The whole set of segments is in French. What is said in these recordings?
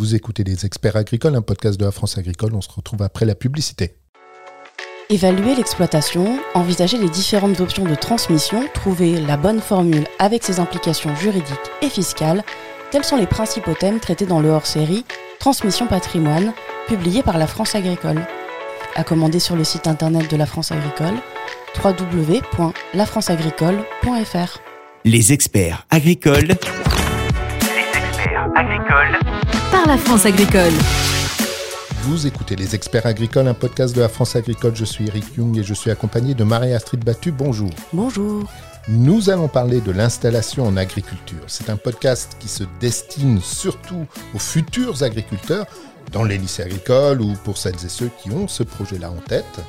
Vous écoutez Les Experts Agricoles, un podcast de la France Agricole. On se retrouve après la publicité. Évaluer l'exploitation, envisager les différentes options de transmission, trouver la bonne formule avec ses implications juridiques et fiscales, tels sont les principaux thèmes traités dans le hors-série Transmission patrimoine, publié par la France Agricole. À commander sur le site internet de la France Agricole, www.lafranceagricole.fr. Les experts agricoles. Les experts agricoles. Par la France Agricole. Vous écoutez Les Experts Agricoles, un podcast de la France Agricole. Je suis Eric Young et je suis accompagné de Marie-Astrid Battu. Bonjour. Bonjour. Nous allons parler de l'installation en agriculture. C'est un podcast qui se destine surtout aux futurs agriculteurs dans les lycées agricoles ou pour celles et ceux qui ont ce projet-là en tête.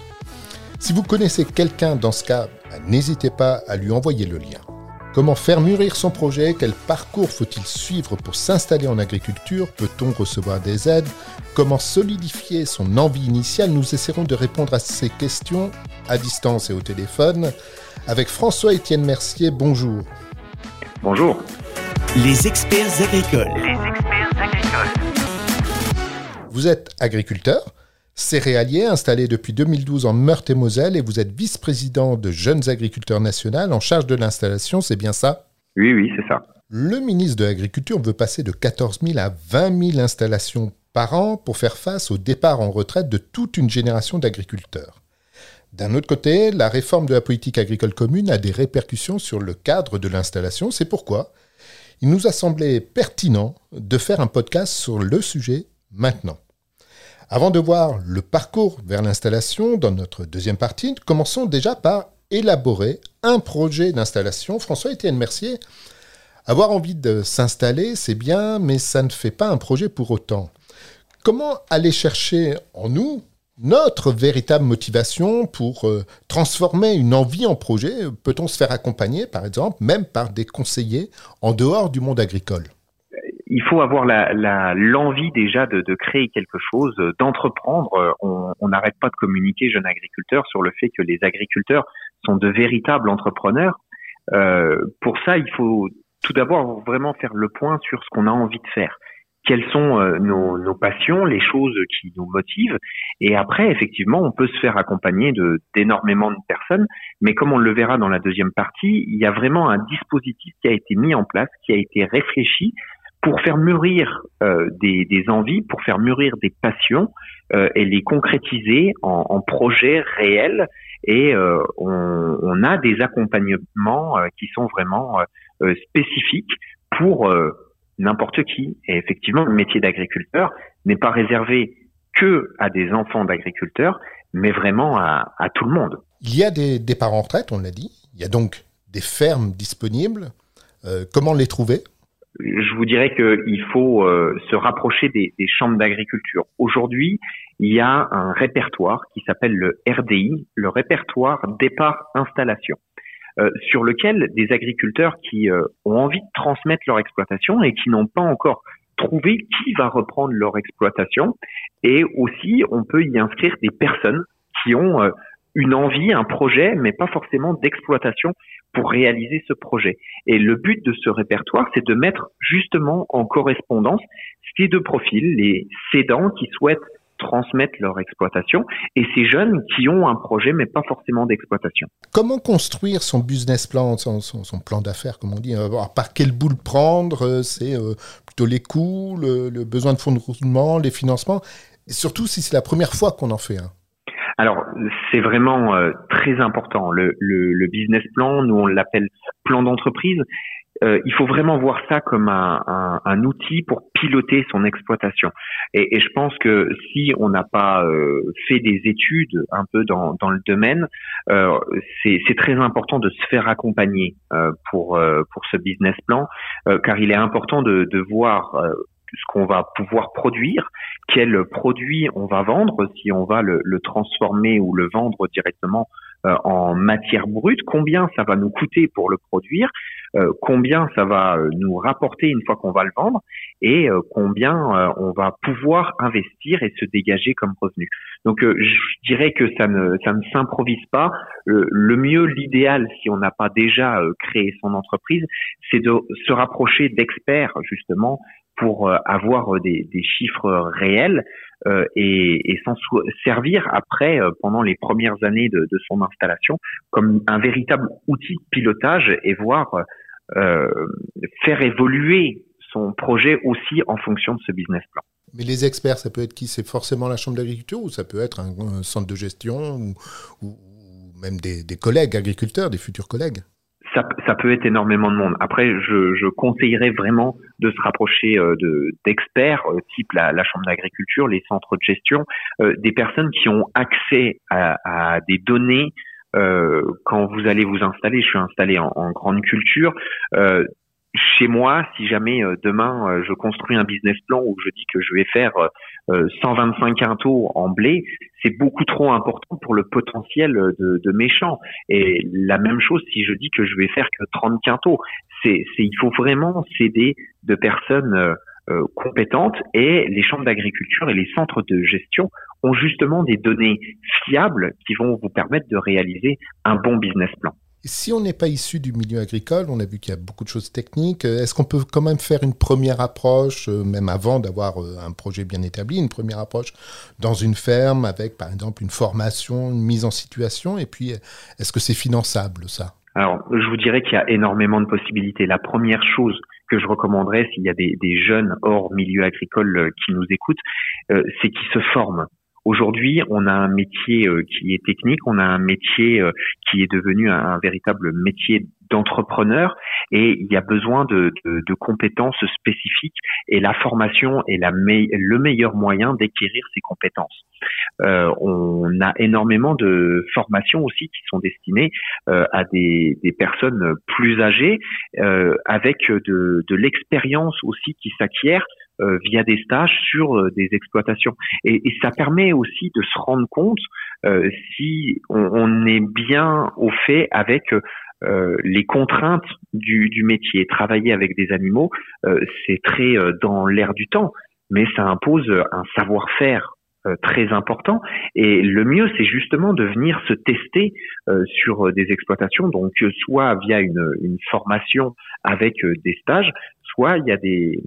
Si vous connaissez quelqu'un dans ce cas, n'hésitez pas à lui envoyer le lien. Comment faire mûrir son projet? Quel parcours faut-il suivre pour s'installer en agriculture? Peut-on recevoir des aides? Comment solidifier son envie initiale? Nous essaierons de répondre à ces questions à distance et au téléphone avec François-Étienne Mercier. Bonjour. Bonjour. Les experts agricoles. Les experts agricoles. Vous êtes agriculteur céréalier installé depuis 2012 en Meurthe-et-Moselle et vous êtes vice-président de Jeunes Agriculteurs National en charge de l'installation, c'est bien ça? Oui, oui, c'est ça. Le ministre de l'Agriculture veut passer de 14 000 à 20 000 installations par an pour faire face au départ en retraite de toute une génération d'agriculteurs. D'un autre côté, la réforme de la politique agricole commune a des répercussions sur le cadre de l'installation. C'est pourquoi il nous a semblé pertinent de faire un podcast sur le sujet maintenant. Avant de voir le parcours vers l'installation dans notre deuxième partie, commençons déjà par élaborer un projet d'installation. François-Étienne Mercier, avoir envie de s'installer, c'est bien, mais ça ne fait pas un projet pour autant. Comment aller chercher en nous notre véritable motivation pour euh, transformer une envie en projet? Peut-on se faire accompagner, par exemple, même par des conseillers en dehors du monde agricole? Il faut avoir l'envie déjà de, de, créer quelque chose, d'entreprendre. On n'arrête pas de communiquer, jeunes agriculteurs, sur le fait que les agriculteurs sont de véritables entrepreneurs. Euh, pour ça, il faut tout d'abord vraiment faire le point sur ce qu'on a envie de faire. Quelles sont euh, nos, nos, passions, les choses qui nous motivent. Et après, effectivement, on peut se faire accompagner de d'énormément de personnes. Mais comme on le verra dans la deuxième partie, il y a vraiment un dispositif qui a été mis en place, qui a été réfléchi pour faire mûrir euh, des, des, envies, pour faire mûrir des passions euh, et les concrétiser en, projets réels. Et euh, on, a des accompagnements qui sont vraiment spécifiques pour n'importe qui. Et effectivement, le métier d'agriculteur n'est pas réservé que à des enfants d'agriculteurs, mais vraiment à, tout le monde. Il y a des départs en retraite, on l'a dit. Il y a donc des fermes disponibles. comment les trouver? Je vous dirais qu'il faut euh, se rapprocher des, des chambres d'agriculture. Aujourd'hui, il y a un répertoire qui s'appelle le RDI, le répertoire départ installation, euh, sur lequel des agriculteurs qui euh, ont envie de transmettre leur exploitation et qui n'ont pas encore trouvé qui va reprendre leur exploitation. Et aussi, on peut y inscrire des personnes qui ont une envie, un projet, mais pas forcément d'exploitation pour réaliser ce projet. Et le but de ce répertoire, c'est de mettre justement en correspondance ces deux profils, les cédants qui souhaitent transmettre leur exploitation et ces jeunes qui ont un projet mais pas forcément d'exploitation. Comment construire son business plan, son, plan d'affaires, comme on dit? Par quel bout le prendre euh, C'est euh, plutôt les coûts, le, le, besoin de fonds de roulement, les financements, et surtout si c'est la première fois qu'on en fait un. Alors, c'est vraiment euh, très important. Le, le, le, business plan, nous on l'appelle plan d'entreprise. Euh, il faut vraiment voir ça comme un, un, un, outil pour piloter son exploitation. Et, et je pense que si on n'a pas euh, fait des études un peu dans, dans le domaine, euh, c'est très important de se faire accompagner pour pour ce business plan, car il est important de, de voir ce qu'on va pouvoir produire, quel produit on va vendre, si on va le, le transformer ou le vendre directement euh, en matière brute, combien ça va nous coûter pour le produire, euh, combien ça va euh, nous rapporter une fois qu'on va le vendre et combien on va pouvoir investir et se dégager comme revenu. Donc je dirais que ça ne ça ne s'improvise pas. le mieux, l'idéal, si on n'a pas déjà créé son entreprise, c'est de se rapprocher d'experts justement pour avoir des, des chiffres réels et, et s'en servir après pendant les premières années de, son installation comme un véritable outil de pilotage et voir faire évoluer son projet aussi en fonction de ce business plan. Mais les experts, ça peut être qui? C'est forcément la Chambre d'agriculture ou ça peut être un, centre de gestion ou, même des, collègues agriculteurs, des futurs collègues? Ça, ça, peut être énormément de monde. Après, je, je conseillerais vraiment de se rapprocher euh, de d'experts, euh, type la, la Chambre d'agriculture, les centres de gestion, euh, des personnes qui ont accès à, à des données euh, quand vous allez vous installer, je suis installé en, en grande culture, euh, chez moi, si jamais euh, demain euh, je construis un business plan où je dis que je vais faire 125 euh, quintaux en blé, c'est beaucoup trop important pour le potentiel de, de mes champs. Et la même chose si je dis que je vais faire que 30 quintaux. C'est, il faut vraiment s'aider de personnes compétentes et les chambres d'agriculture et les centres de gestion ont justement des données fiables qui vont vous permettre de réaliser un bon business plan. Si on n'est pas issu du milieu agricole, on a vu qu'il y a beaucoup de choses techniques, euh, est-ce qu'on peut quand même faire une première approche, euh, même avant d'avoir euh, un projet bien établi, une première approche dans une ferme avec par exemple une formation, une mise en situation, et puis est-ce que c'est finançable ça? Alors, je vous dirais qu'il y a énormément de possibilités. La première chose que je recommanderais, s'il y a des, jeunes hors milieu agricole qui nous écoutent, c'est qu'ils se forment. Aujourd'hui, on a un métier euh, qui est technique, on a un métier euh, qui est devenu un, véritable métier d'entrepreneur et il y a besoin de, compétences spécifiques et la formation est le meilleur moyen d'acquérir ces compétences. Euh, on a énormément de formations aussi qui sont destinées à des, personnes plus âgées avec de, de l'expérience aussi qui s'acquiert euh, via des stages sur euh, des exploitations. Et, ça permet aussi de se rendre compte euh, si on, est bien au fait avec les contraintes du, métier. Travailler avec des animaux, c'est très dans l'air du temps, mais ça impose un savoir-faire très important. Et le mieux, c'est justement de venir se tester sur des exploitations, donc soit via une formation avec des stages, il y a des,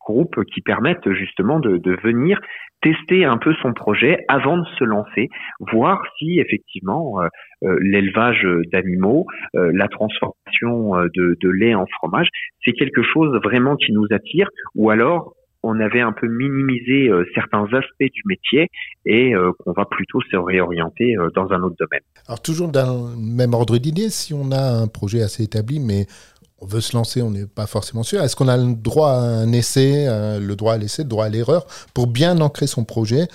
groupes qui permettent justement de, venir tester un peu son projet avant de se lancer, voir si effectivement euh, euh, l'élevage d'animaux, euh, la transformation de, lait en fromage, c'est quelque chose vraiment qui nous attire, ou alors on avait un peu minimisé certains aspects du métier et qu'on va plutôt se réorienter dans un autre domaine. Alors toujours dans le même ordre d'idée, si on a un projet assez établi, mais on veut se lancer, on n'est pas forcément sûr. Est-ce qu'on a le droit à un essai, le droit à l'essai, le droit à l'erreur, pour bien ancrer son projet,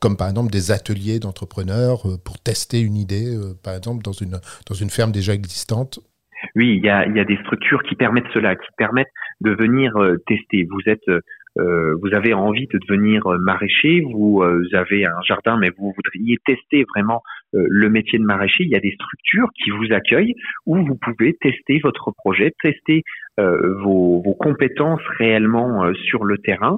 comme par exemple des ateliers d'entrepreneurs euh, pour tester une idée, euh, par exemple dans une, ferme déjà existante? Oui, il y a, y a, des structures qui permettent cela, qui permettent de venir euh, tester. Vous êtes euh, vous avez envie de devenir euh, maraîcher, vous, euh, avez un jardin, mais vous voudriez tester vraiment le métier de maraîcher, il y a des structures qui vous accueillent où vous pouvez tester votre projet, tester vos, vos, compétences réellement sur le terrain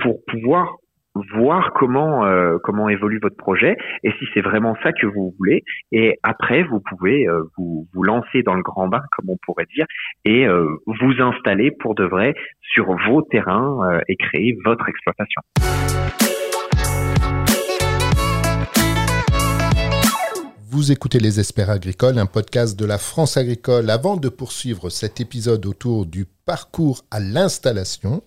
pour pouvoir voir comment euh, comment évolue votre projet et si c'est vraiment ça que vous voulez et après vous pouvez euh, vous lancer dans le grand bain comme on pourrait dire et euh, vous installer pour de vrai sur vos terrains et créer votre exploitation. Vous écoutez Les Experts Agricoles, un podcast de la France Agricole. Avant de poursuivre cet épisode autour du parcours à l'installation,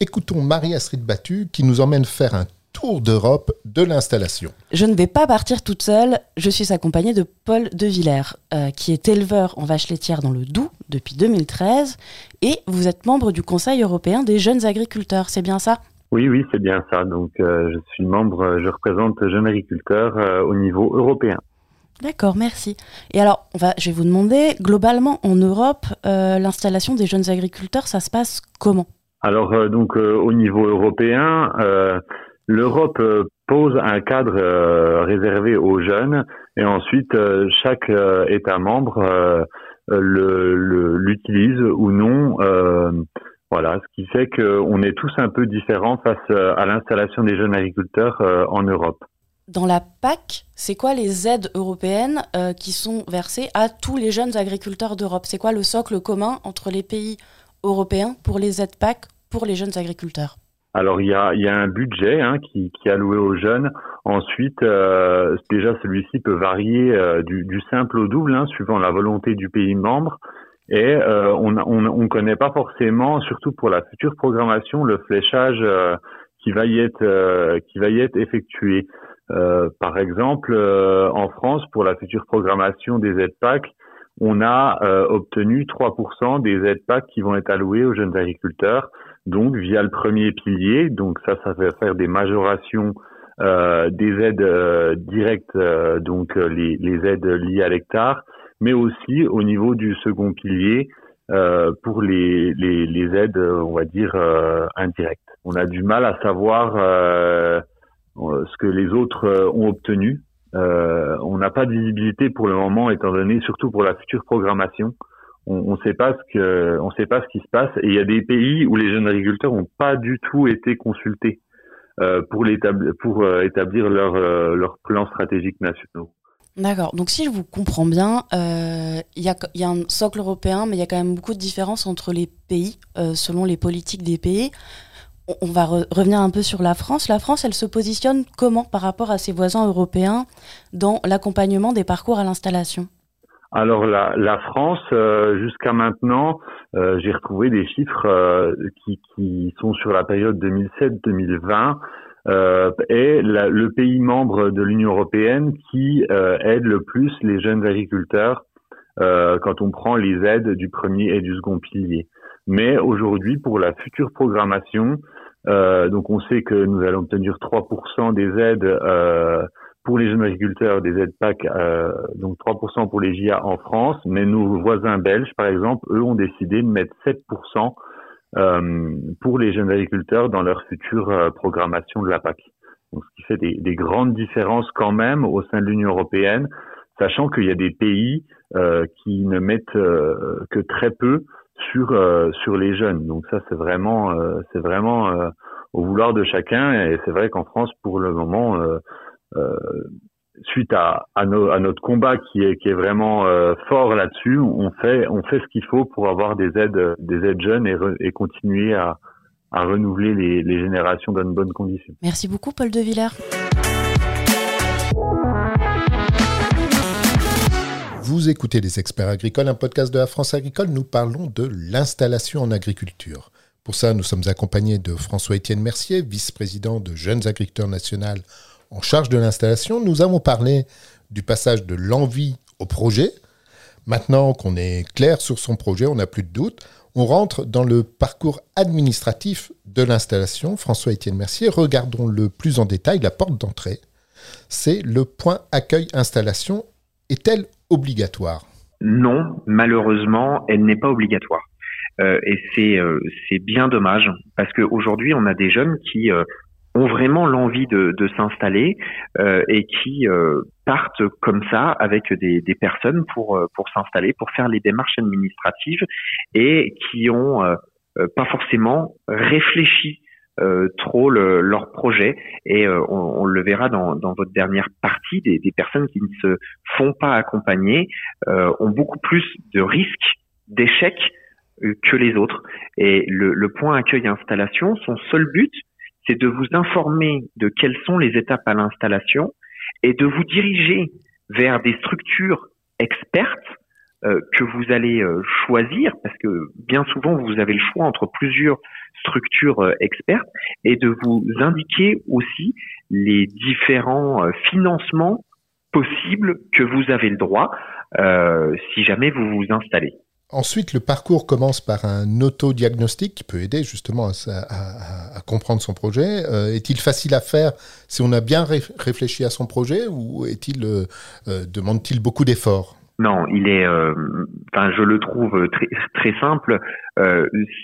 Écoutons Marie-Astrid Battu qui nous emmène faire un tour d'Europe de l'installation. Je ne vais pas partir toute seule, je suis accompagnée de Paul De Villers, euh, qui est éleveur en vaches laitières dans le Doubs depuis 2013, et vous êtes membre du Conseil européen des jeunes agriculteurs, c'est bien ça? Oui, oui, c'est bien ça. Donc euh, je suis membre, je représente jeunes agriculteurs euh, au niveau européen. D'accord, merci. Et alors, on va, je vais vous demander, globalement en Europe, l'installation des jeunes agriculteurs, ça se passe comment? Alors euh, donc euh, au niveau européen, euh, l'Europe pose un cadre réservé aux jeunes et ensuite chaque État membre l'utilise ou non. voilà, ce qui fait qu'on est tous un peu différents face à l'installation des jeunes agriculteurs en Europe. Dans la PAC, c'est quoi les aides européennes qui sont versées à tous les jeunes agriculteurs d'Europe? C'est quoi le socle commun entre les pays européens pour les aides PAC pour les jeunes agriculteurs alors il y a, y a un budget hein, qui, qui est alloué aux jeunes. Ensuite, euh, déjà celui-ci peut varier euh, du, du, simple au double, hein, suivant la volonté du pays membre. Et euh, on ne on, on connaît pas forcément, surtout pour la future programmation, le fléchage euh, qui va y être euh, qui va y être effectué. par exemple, en France, pour la future programmation des aides PAC, on a obtenu 3% des aides PAC qui vont être allouées aux jeunes agriculteurs, donc via le premier pilier. Donc ça, ça va faire des majorations des aides directes, donc les, les aides liées à l'hectare, mais aussi au niveau du second pilier euh, pour les, les, les, aides, on va dire, euh, indirectes. On a du mal à savoir euh, ce que les autres euh, ont obtenu. Euh, on n'a pas de visibilité pour le moment, étant donné, surtout pour la future programmation. On ne sait pas ce que, on sait pas ce qui se passe. Et il y a des pays où les jeunes agriculteurs n'ont pas du tout été consultés pour, l'établir, pour établir leurs leur plans stratégiques nationaux. D'accord. Donc si je vous comprends bien, euh, il y, a, un socle européen, mais il y a quand même beaucoup de différences entre les pays, euh, selon les politiques des pays. On, va re revenir un peu sur la France. La France, elle se positionne comment par rapport à ses voisins européens dans l'accompagnement des parcours à l'installation? Alors la, la France, euh, jusqu'à maintenant, euh, j'ai retrouvé des chiffres euh, qui, sont sur la période 2007-2020 euh, est la, le pays membre de l'Union européenne qui aide le plus les jeunes agriculteurs quand on prend les aides du premier et du second pilier. Mais aujourd'hui, pour la future programmation, donc on sait que nous allons obtenir 3% des aides pour les jeunes agriculteurs, des aides PAC, euh, donc 3% pour les JA en France, mais nos voisins belges, par exemple, eux ont décidé de mettre 7% euh, pour les jeunes agriculteurs dans leur future euh, programmation de la PAC. Donc, ce qui fait des, des, grandes différences quand même au sein de l'Union européenne, sachant qu'il y a des pays euh, qui ne mettent euh, que très peu sur euh, sur les jeunes. Donc ça c'est vraiment c'est vraiment au vouloir de chacun et c'est vrai qu'en France pour le moment suite à, à, à, notre combat qui est, qui est vraiment euh, fort là-dessus, on fait, on fait ce qu'il faut pour avoir des aides, des aides jeunes et, re, et continuer à, à renouveler les, les, générations dans de bonnes conditions. Merci beaucoup, Paul de Villers. Vous écoutez Les Experts Agricoles, un podcast de la France Agricole. Nous parlons de l'installation en agriculture. Pour ça, nous sommes accompagnés de François-Étienne Mercier, vice-président de Jeunes Agriculteurs National en charge de l'installation, nous avons parlé du passage de l'envie au projet. Maintenant qu'on est clair sur son projet, on n'a plus de doute, on rentre dans le parcours administratif de l'installation. François-Étienne Mercier, regardons le plus en détail la porte d'entrée. C'est le point accueil installation. Est-elle obligatoire? Non, malheureusement, elle n'est pas obligatoire. Euh, et c'est euh, bien dommage parce qu'aujourd'hui, on a des jeunes qui euh, ont vraiment l'envie de, de s'installer euh, et qui euh, partent comme ça avec des, des personnes pour euh, pour s'installer, pour faire les démarches administratives et qui ont euh, euh, pas forcément réfléchi trop le, leur projet. Et on, on, le verra dans, dans votre dernière partie des, des, personnes qui ne se font pas accompagner ont beaucoup plus de risques d'échec que les autres. Et le, le point accueil installation son seul but c'est de vous informer de quelles sont les étapes à l'installation et de vous diriger vers des structures expertes euh, que vous allez euh, choisir, parce que bien souvent vous avez le choix entre plusieurs structures euh, expertes, et de vous indiquer aussi les différents financements possibles que vous avez le droit si jamais vous vous installez. Ensuite, le parcours commence par un autodiagnostic qui peut aider justement à, comprendre son projet. Euh, est-il facile à faire si on a bien ré réfléchi à son projet ou est-il euh, euh, demande-t-il beaucoup d'efforts? Non, il est, enfin, je le trouve très, simple.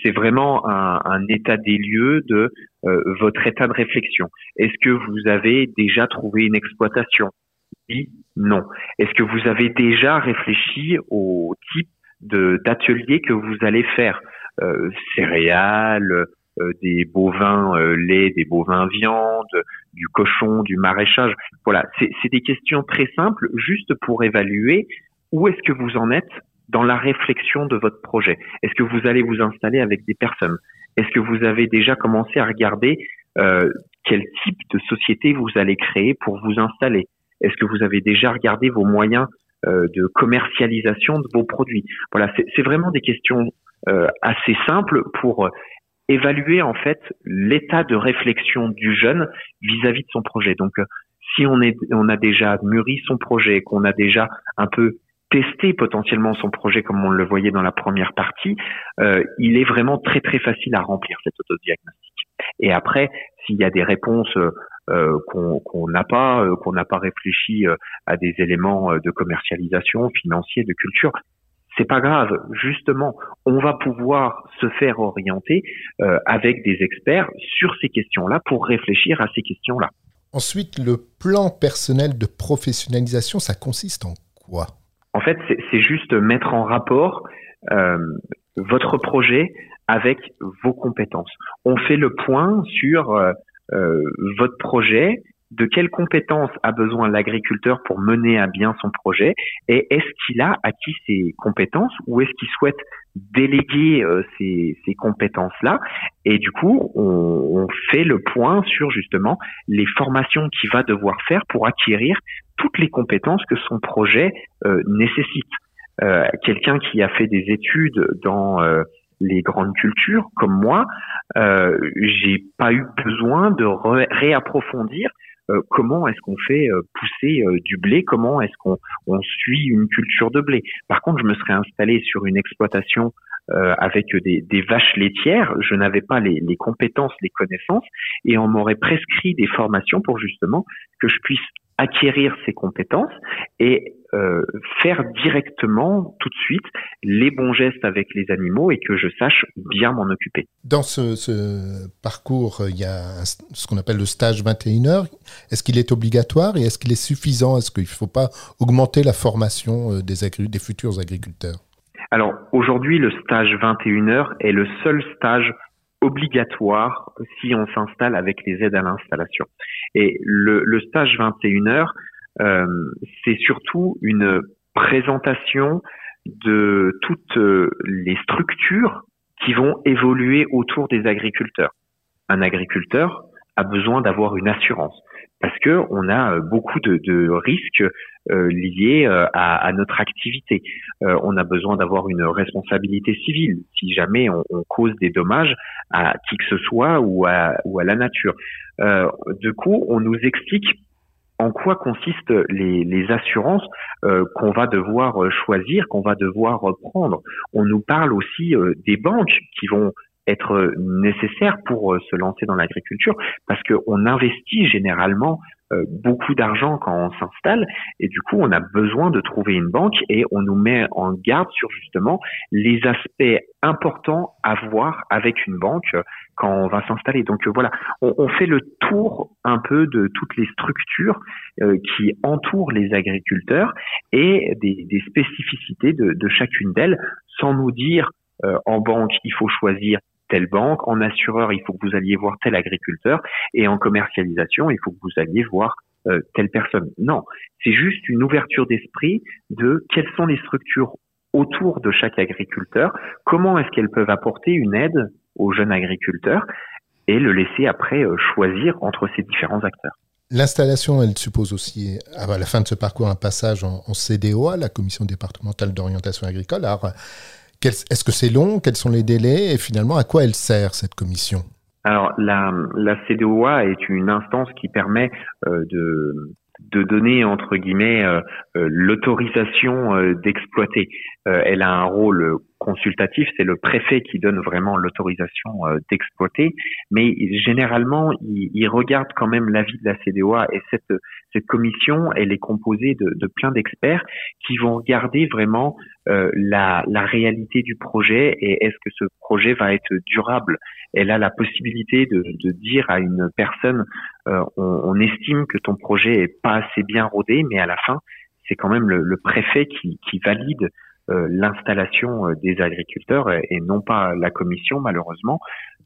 C'est vraiment un, un, état des lieux de votre état de réflexion. Est-ce que vous avez déjà trouvé une exploitation? Oui, non. Est-ce que vous avez déjà réfléchi au type d'ateliers que vous allez faire, euh, céréales, euh, des bovins euh, lait, des bovins viande, du cochon, du maraîchage. Voilà, c'est des questions très simples, juste pour évaluer où est-ce que vous en êtes dans la réflexion de votre projet. Est-ce que vous allez vous installer avec des personnes? Est-ce que vous avez déjà commencé à regarder euh, quel type de société vous allez créer pour vous installer? Est-ce que vous avez déjà regardé vos moyens de commercialisation de vos produits Voilà, c'est vraiment des questions euh, assez simples pour évaluer en fait l'état de réflexion du jeune vis-à-vis de son projet. Donc, si on est, on a déjà mûri son projet, qu'on a déjà un peu testé potentiellement son projet comme on le voyait dans la première partie, euh, il est vraiment très très facile à remplir cet autodiagnostic. Et après, s'il y a des réponses euh, qu'on n'a pas, euh, qu'on n'a pas réfléchi euh, à des éléments de commercialisation, financiers, de culture, c'est pas grave. Justement, on va pouvoir se faire orienter avec des experts sur ces questions-là pour réfléchir à ces questions-là. Ensuite, le plan personnel de professionnalisation, ça consiste en quoi? En fait, c'est juste mettre en rapport euh, votre projet avec vos compétences. On fait le point sur euh, euh, votre projet, de quelles compétences a besoin l'agriculteur pour mener à bien son projet et est-ce qu'il a acquis ces compétences ou est-ce qu'il souhaite déléguer euh, ces, ces compétences-là? Et du coup on, on, fait le point sur justement les formations qu'il va devoir faire pour acquérir toutes les compétences que son projet euh, nécessite. Euh, Quelqu'un qui a fait des études dans euh, les grandes cultures comme moi, euh, j'ai pas eu besoin de réapprofondir euh, comment est-ce qu'on fait euh, pousser euh, du blé, comment est-ce qu'on on suit une culture de blé. Par contre, je me serais installé sur une exploitation avec des, des, vaches laitières, je n'avais pas les, les, compétences, les connaissances, et on m'aurait prescrit des formations pour justement que je puisse acquérir ces compétences et euh, faire directement tout de suite les bons gestes avec les animaux et que je sache bien m'en occuper. Dans ce, parcours, il y a ce qu'on appelle le stage 21 heures. Est-ce qu'il est obligatoire et est-ce qu'il est suffisant? Est-ce qu'il ne faut pas augmenter la formation euh, des, des futurs agriculteurs? Alors aujourd'hui, le stage 21 heures est le seul stage obligatoire si on s'installe avec les aides à l'installation. Et le, le stage 21 heures, euh, c'est surtout une présentation de toutes les structures qui vont évoluer autour des agriculteurs. Un agriculteur a besoin d'avoir une assurance parce que on a beaucoup de, de risques euh, liés euh, à, notre activité. Euh, on a besoin d'avoir une responsabilité civile si jamais on, cause des dommages à qui que ce soit ou à, ou à la nature. du coup, on nous explique en quoi consistent les, assurances euh, qu'on va devoir choisir, qu'on va devoir prendre. On nous parle aussi euh, des banques qui vont être nécessaires pour se lancer dans l'agriculture parce qu'on investit généralement euh, beaucoup d'argent quand on s'installe et du coup on a besoin de trouver une banque et on nous met en garde sur justement les aspects importants à voir avec une banque quand on va s'installer. Donc euh, voilà, on, fait le tour un peu de toutes les structures euh, qui entourent les agriculteurs et des, des spécificités de, chacune d'elles sans nous dire en banque il faut choisir telle banque, en assureur, il faut que vous alliez voir tel agriculteur, et en commercialisation, il faut que vous alliez voir euh, telle personne. Non, c'est juste une ouverture d'esprit de quelles sont les structures autour de chaque agriculteur, comment est-ce qu'elles peuvent apporter une aide aux jeunes agriculteurs et le laisser après euh, choisir entre ces différents acteurs. L'installation, elle suppose aussi, à la fin de ce parcours, un passage en, en CDOA, la Commission départementale d'orientation agricole. Alors, est-ce que c'est long? Quels sont les délais? Et finalement, à quoi elle sert cette commission? Alors, la, la CDOA est une instance qui permet euh, de, de donner entre guillemets euh, euh, l'autorisation d'exploiter. elle a un rôle consultatif, c'est le préfet qui donne vraiment l'autorisation d'exploiter, mais généralement il, il, regarde quand même l'avis de la CDOA et cette cette commission elle est composée de, de plein d'experts qui vont regarder vraiment euh, la, la, réalité du projet et est-ce que ce projet va être durable. Elle a la possibilité de, de dire à une personne, euh, on, on, estime que ton projet est pas assez bien rodé, mais à la fin, c'est quand même le, le préfet qui, qui valide euh, l'installation euh, des agriculteurs et, non pas la commission, malheureusement.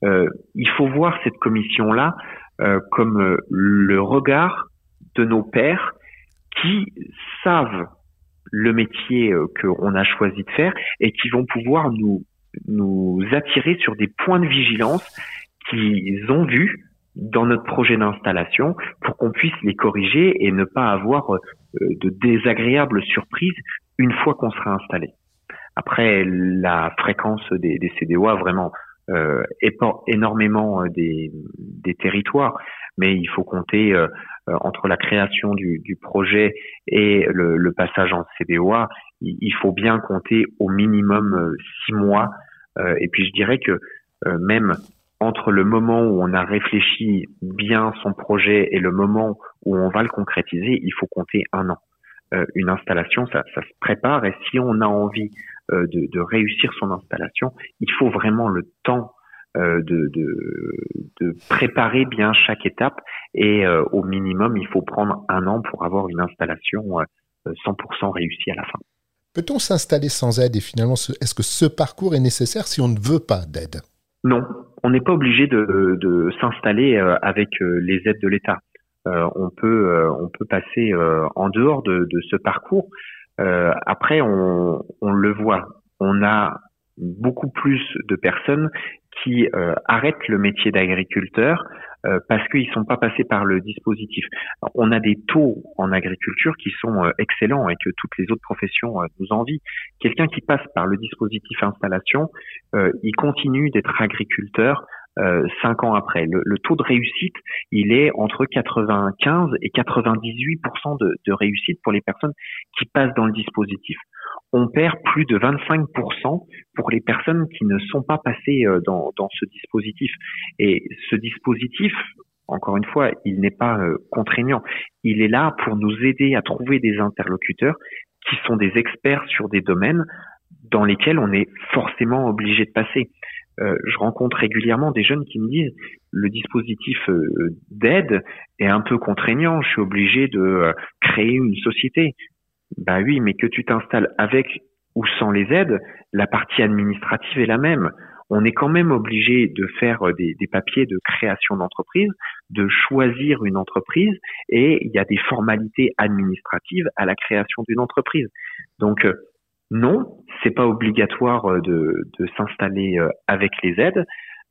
Euh, il faut voir cette commission-là comme le regard de nos pères qui savent le métier euh, qu'on a choisi de faire et qui vont pouvoir nous nous attirer sur des points de vigilance qu'ils ont vus dans notre projet d'installation pour qu'on puisse les corriger et ne pas avoir de désagréables surprises une fois qu'on sera installé. Après, la fréquence des, des CDOA vraiment euh, énormément des, des, territoires, mais il faut compter euh, entre la création du, du projet et le, le, passage en CDOA, il, faut bien compter au minimum euh, six mois. Euh, et puis je dirais que euh, même entre le moment où on a réfléchi bien son projet et le moment où on va le concrétiser, il faut compter un an. une installation, ça, ça, se prépare et si on a envie euh, de, de, réussir son installation, il faut vraiment le temps euh, de, de, de, préparer bien chaque étape et euh, au minimum, il faut prendre un an pour avoir une installation 100% réussie à la fin. Peut-on s'installer sans aide et finalement, est-ce que ce parcours est nécessaire si on ne veut pas d'aide? Non, on n'est pas obligé de, de s'installer avec les aides de l'État. Euh, on peut on peut passer en dehors de, de ce parcours euh, après, on, on, le voit, on a beaucoup plus de personnes qui euh, arrêtent le métier d'agriculteur euh, parce qu'ils sont pas passés par le dispositif. on a des taux en agriculture qui sont excellents et que toutes les autres professions nous envient. Quelqu'un qui passe par le dispositif installation, il continue d'être agriculteur euh, cinq ans après. Le, le, taux de réussite, il est entre 95 et 98 de, de réussite pour les personnes qui passent dans le dispositif. On perd plus de 25% pour les personnes qui ne sont pas passées euh, dans, ce dispositif. Et ce dispositif, encore une fois, il n'est pas euh, contraignant. Il est là pour nous aider à trouver des interlocuteurs qui sont des experts sur des domaines dans lesquels on est forcément obligé de passer. Euh, je rencontre régulièrement des jeunes qui me disent le dispositif d'aide est un peu contraignant, je suis obligé de créer une société. Bah oui, mais que tu t'installes avec ou sans les aides, la partie administrative est la même. On est quand même obligé de faire des, des papiers de création d'entreprise, de choisir une entreprise, et il y a des formalités administratives à la création d'une entreprise. Donc non, c'est pas obligatoire euh, de, s'installer euh, avec les aides,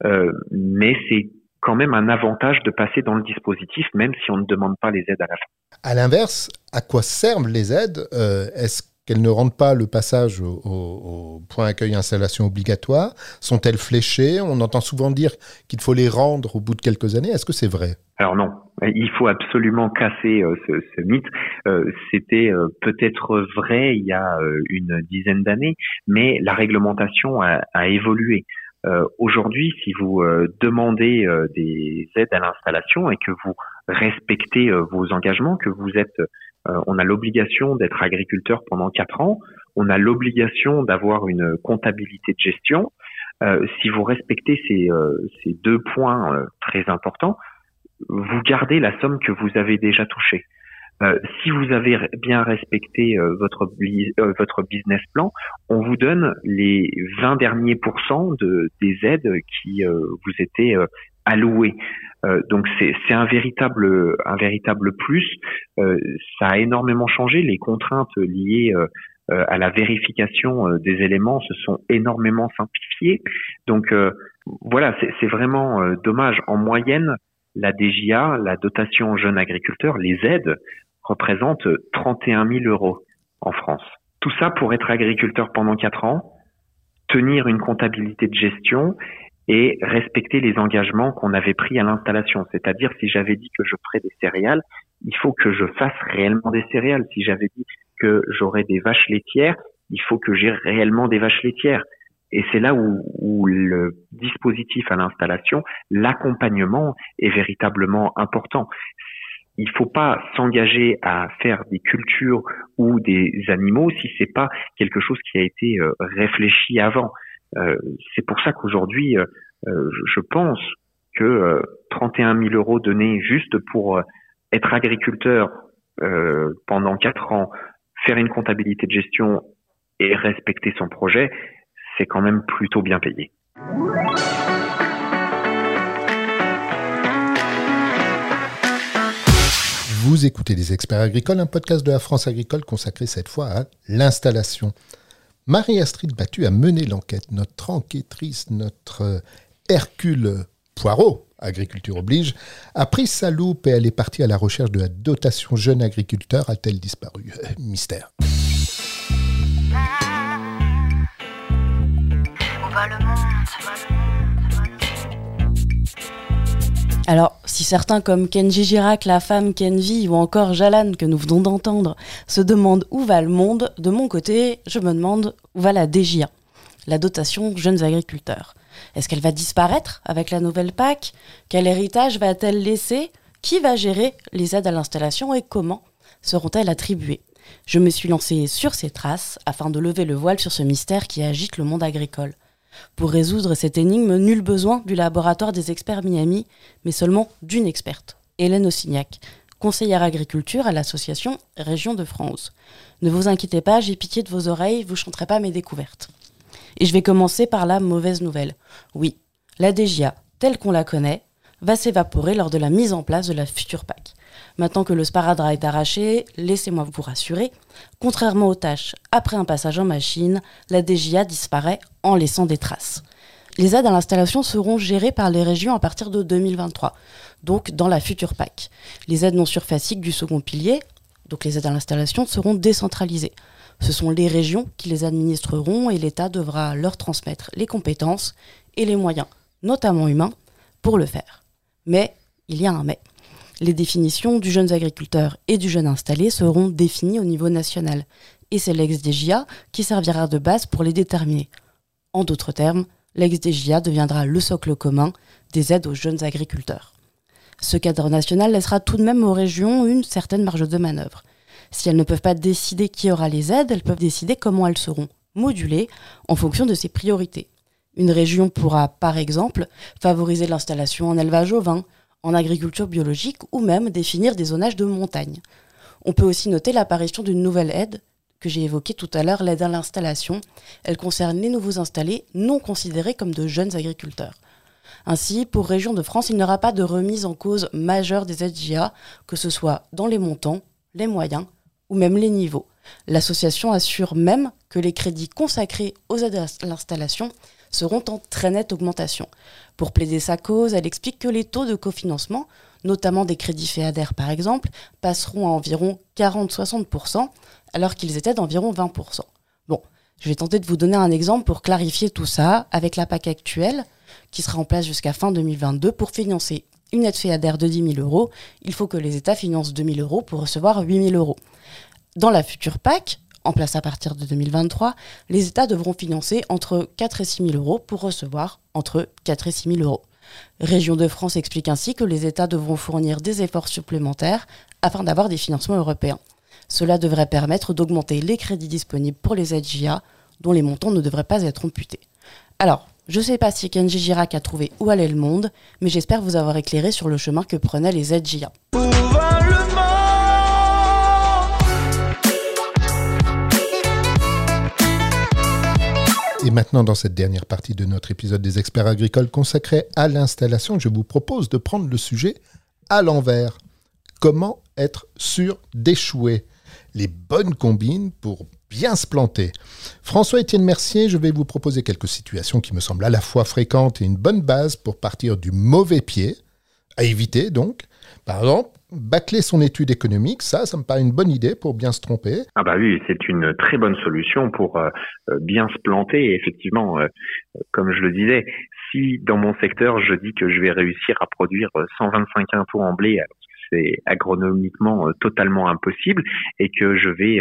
euh, mais c'est quand même un avantage de passer dans le dispositif, même si on ne demande pas les aides à la fin. À l'inverse, à quoi servent les aides Est-ce qu'elles ne rendent pas le passage au, point accueil installation obligatoire? Sont-elles fléchées? On entend souvent dire qu'il faut les rendre au bout de quelques années. Est-ce que c'est vrai? Alors non, il faut absolument casser euh, ce, mythe. Euh, c'était euh, peut-être vrai il y a une dizaine d'années, mais la réglementation a, évolué. Aujourd'hui, si vous demandez des aides à l'installation et que vous respectez vos engagements, que vous êtes, on a l'obligation d'être agriculteur pendant quatre ans, on a l'obligation d'avoir une comptabilité de gestion. si vous respectez ces, ces deux points très importants, vous gardez la somme que vous avez déjà touchée. Euh, si vous avez bien respecté euh, votre euh, business plan, on vous donne les 20 derniers pourcents de des aides qui vous étaient allouées. Donc c'est un véritable un véritable plus. ça a énormément changé. Les contraintes liées à la vérification des éléments se sont énormément simplifiées. Donc voilà, c'est vraiment dommage. En moyenne, la DGA, la dotation jeunes agriculteurs, les aides représentent 31 000 euros en France. Tout ça pour être agriculteur pendant quatre ans, tenir une comptabilité de gestion et respecter les engagements qu'on avait pris à l'installation. C'est-à-dire, si j'avais dit que je ferais des céréales, il faut que je fasse réellement des céréales. Si j'avais dit que j'aurais des vaches laitières, il faut que j'ai réellement des vaches laitières. Et c'est là où, le dispositif à l'installation, l'accompagnement est véritablement important. Il ne faut pas s'engager à faire des cultures ou des animaux si c'est pas quelque chose qui a été euh, réfléchi avant. Euh, c'est pour ça qu'aujourd'hui, euh, je pense que 31 000 euros donnés juste pour être agriculteur pendant quatre ans, faire une comptabilité de gestion et respecter son projet, c'est quand même plutôt bien payé. Vous écoutez Les Experts Agricoles, un podcast de la France agricole consacré cette fois à l'installation. Marie-Astrid Battu a mené l'enquête. Notre enquêtrice, notre Hercule Poirot, agriculture oblige, a pris sa loupe et elle est partie à la recherche de la dotation jeune agriculteur. A-t-elle disparu? Mystère. Alors, si certains comme Kenji Girac, la femme Kenvi ou encore Jalan que nous venons d'entendre se demandent où va le monde, de mon côté, je me demande où va la DGA, la dotation jeunes agriculteurs. Est-ce qu'elle va disparaître avec la nouvelle PAC Quel héritage va-t-elle laisser? Qui va gérer les aides à l'installation et comment seront-elles attribuées? Je me suis lancée sur ces traces afin de lever le voile sur ce mystère qui agite le monde agricole. Pour résoudre cette énigme, nul besoin du laboratoire des experts Miami, mais seulement d'une experte, Hélène Ossignac, conseillère agriculture à l'association Région de France. Ne vous inquiétez pas, j'ai pitié de vos oreilles, vous chanterez pas mes découvertes. Et je vais commencer par la mauvaise nouvelle. Oui, la DGA, telle qu'on la connaît, va s'évaporer lors de la mise en place de la future PAC. Maintenant que le sparadrap est arraché, laissez-moi vous rassurer, contrairement aux tâches après un passage en machine, la DGA disparaît en laissant des traces. Les aides à l'installation seront gérées par les régions à partir de 2023, donc dans la future PAC. Les aides non surfaciques du second pilier, donc les aides à l'installation, seront décentralisées. Ce sont les régions qui les administreront et l'État devra leur transmettre les compétences et les moyens, notamment humains, pour le faire. Mais il y a un mais. Les définitions du jeune agriculteur et du jeune installé seront définies au niveau national, et c'est l'ex-DGA qui servira de base pour les déterminer. En d'autres termes, l'ex-DGA deviendra le socle commun des aides aux jeunes agriculteurs. Ce cadre national laissera tout de même aux régions une certaine marge de manœuvre. Si elles ne peuvent pas décider qui aura les aides, elles peuvent décider comment elles seront modulées en fonction de ses priorités. Une région pourra, par exemple, favoriser l'installation en élevage au vin, en agriculture biologique ou même définir des zonages de montagne. On peut aussi noter l'apparition d'une nouvelle aide que j'ai évoquée tout à l'heure, l'aide à l'installation. Elle concerne les nouveaux installés non considérés comme de jeunes agriculteurs. Ainsi, pour Région de France, il n'y aura pas de remise en cause majeure des aides GIA, que ce soit dans les montants, les moyens ou même les niveaux. L'association assure même que les crédits consacrés aux aides à l'installation seront en très nette augmentation. Pour plaider sa cause, elle explique que les taux de cofinancement, notamment des crédits FEADER par exemple, passeront à environ 40-60%, alors qu'ils étaient d'environ 20%. Bon, je vais tenter de vous donner un exemple pour clarifier tout ça avec la PAC actuelle, qui sera en place jusqu'à fin 2022 pour financer une aide FEADER de 10 000 euros. Il faut que les États financent 2 000 euros pour recevoir 8 000 euros. Dans la future PAC, en place à partir de 2023, les États devront financer entre 4 et 6 000 euros pour recevoir entre 4 et 6 000 euros. Région de France explique ainsi que les États devront fournir des efforts supplémentaires afin d'avoir des financements européens. Cela devrait permettre d'augmenter les crédits disponibles pour les GIA, dont les montants ne devraient pas être amputés. Alors, je ne sais pas si Kenji Girac a trouvé où allait le monde, mais j'espère vous avoir éclairé sur le chemin que prenaient les aides Et maintenant, dans cette dernière partie de notre épisode des experts agricoles consacré à l'installation, je vous propose de prendre le sujet à l'envers. Comment être sûr d'échouer? Les bonnes combines pour bien se planter. François-Étienne Mercier, je vais vous proposer quelques situations qui me semblent à la fois fréquentes et une bonne base pour partir du mauvais pied, à éviter donc. Par exemple, bâcler son étude économique, ça, ça me paraît une bonne idée pour bien se tromper. Ah bah oui, c'est une très bonne solution pour euh, euh, bien se planter. Effectivement, euh, comme je le disais, si dans mon secteur je dis que je vais réussir à produire 125 quintaux en blé, c'est agronomiquement totalement impossible, et que je vais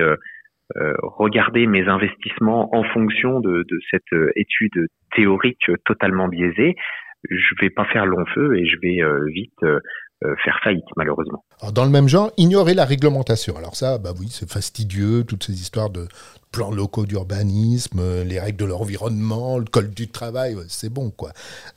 regarder mes investissements en fonction de, de cette étude théorique totalement biaisée, je vais pas faire long feu et je vais vite faire faillite, malheureusement. dans le même genre, ignorer la réglementation. Alors ça, bah oui, c'est fastidieux, toutes ces histoires de plans locaux d'urbanisme, euh, les règles de l'environnement, le code du travail, c'est bon, quoi.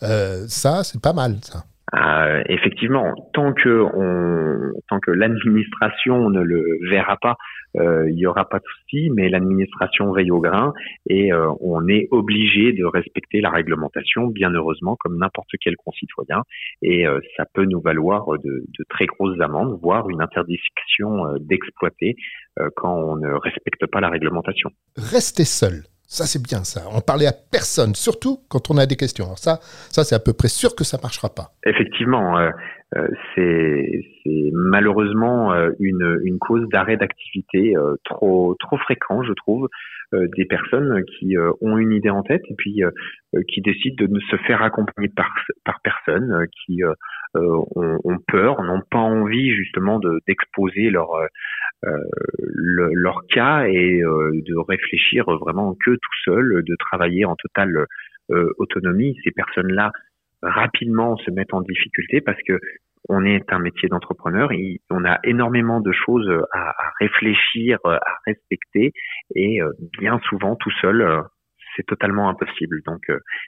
Euh, ça, c'est pas mal, ça. Euh, effectivement, tant que on, tant que l'administration ne le verra pas, euh, il y aura pas de souci. Mais l'administration veille au grain et euh, on est obligé de respecter la réglementation, bien heureusement, comme n'importe quel concitoyen. Et euh, ça peut nous valoir de, de, très grosses amendes, voire une interdiction d'exploiter quand on ne respecte pas la réglementation. Rester seul Ça, c'est bien ça. On parlait à personne, surtout quand on a des questions. Alors ça, ça c'est à peu près sûr que ça marchera pas. Effectivement, euh, euh, c'est malheureusement euh, une, cause d'arrêt d'activité trop trop fréquent, je trouve, des personnes qui ont une idée en tête et puis qui décident de ne se faire accompagner par par personne, qui ont, peur, n'ont pas envie justement d'exposer leur le, leur cas et euh, de réfléchir vraiment que tout seul, de travailler en totale euh, autonomie. Ces personnes-là rapidement se mettent en difficulté parce que on est un métier d'entrepreneur, on a énormément de choses à, à, réfléchir, à respecter, et bien souvent tout seul, c'est totalement impossible. Donc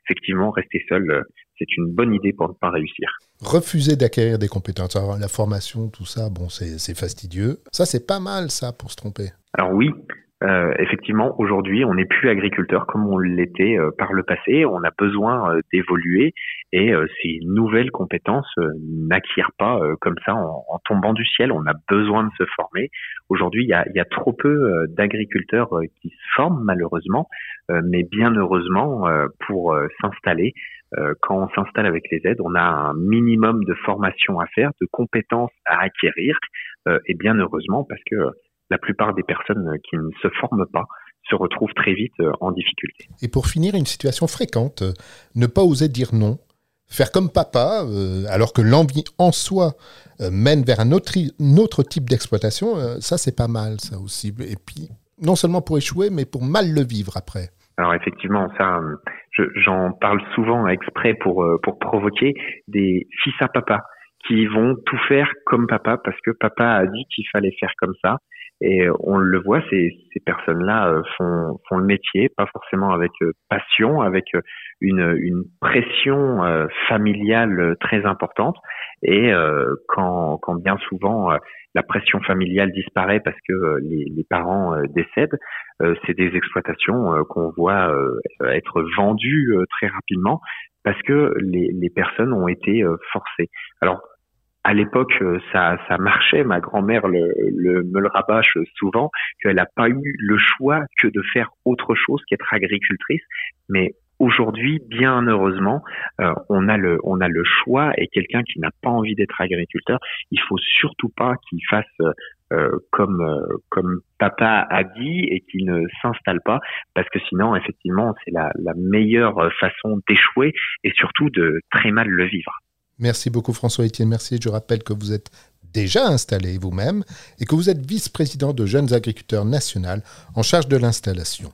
effectivement, rester seul, c'est une bonne idée pour ne pas réussir. Refuser d'acquérir des compétences, alors la formation, tout ça, bon, c'est fastidieux. Ça, c'est pas mal, ça, pour se tromper. Alors oui, euh, effectivement, aujourd'hui, on n'est plus agriculteur comme on l'était euh, par le passé. On a besoin euh, d'évoluer et ces nouvelles compétences n'acquièrent pas comme ça en, tombant du ciel. On a besoin de se former. Aujourd'hui, il y a, y a, trop peu d'agriculteurs qui se forment malheureusement, mais bien heureusement pour s'installer. quand on s'installe avec les aides, on a un minimum de formation à faire, de compétences à acquérir, et bien heureusement parce que la plupart des personnes qui ne se forment pas se retrouvent très vite euh, en difficulté. Et pour finir, une situation fréquente, euh, ne pas oser dire non, faire comme papa, euh, alors que l'envie en soi mène vers un autre, autre type d'exploitation, ça c'est pas mal ça aussi. Et puis, non seulement pour échouer, mais pour mal le vivre après. Alors effectivement, ça, j'en parle souvent exprès pour, pour provoquer des fils à papa qui vont tout faire comme papa parce que papa a dit qu'il fallait faire comme ça et on le voit, ces, ces personnes-là euh, font, font le métier, pas forcément avec euh, passion, avec euh, une, une pression familiale très importante. Et quand, quand bien souvent la pression familiale disparaît parce que les, les parents décèdent, c'est des exploitations qu'on voit être vendues très rapidement parce que les, les personnes ont été forcées. Alors à l'époque, euh, ça, ça marchait. Ma grand-mère le, le, me le rabâche souvent qu'elle n'a pas eu le choix que de faire autre chose qu'être agricultrice. Mais aujourd'hui, bien heureusement, euh, on a le on a le choix et quelqu'un qui n'a pas envie d'être agriculteur, il faut surtout pas qu'il fasse euh, comme comme papa a dit et qu'il ne s'installe pas parce que sinon effectivement c'est la, la meilleure façon d'échouer et surtout de très mal le vivre. Merci beaucoup François-Étienne Mercier. Je rappelle que vous êtes déjà installé vous-même et que vous êtes vice-président de Jeunes Agriculteurs National en charge de l'installation.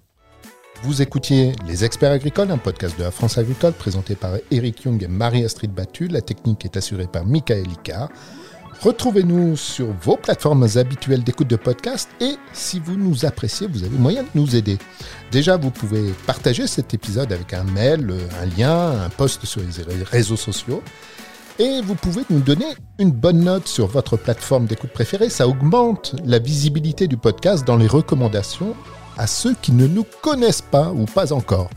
Vous écoutiez Les Experts Agricoles, un podcast de la France Agricole présenté par Eric Young et Marie-Astrid Battu. La technique est assurée par Michael Icard. Retrouvez-nous sur vos plateformes habituelles d'écoute de podcast et si vous nous appréciez, vous avez moyen de nous aider. Déjà, vous pouvez partager cet épisode avec un mail, un lien, un post sur les réseaux sociaux. Et vous pouvez nous donner une bonne note sur votre plateforme d'écoute préférée. Ça augmente la visibilité du podcast dans les recommandations à ceux qui ne nous connaissent pas ou pas encore.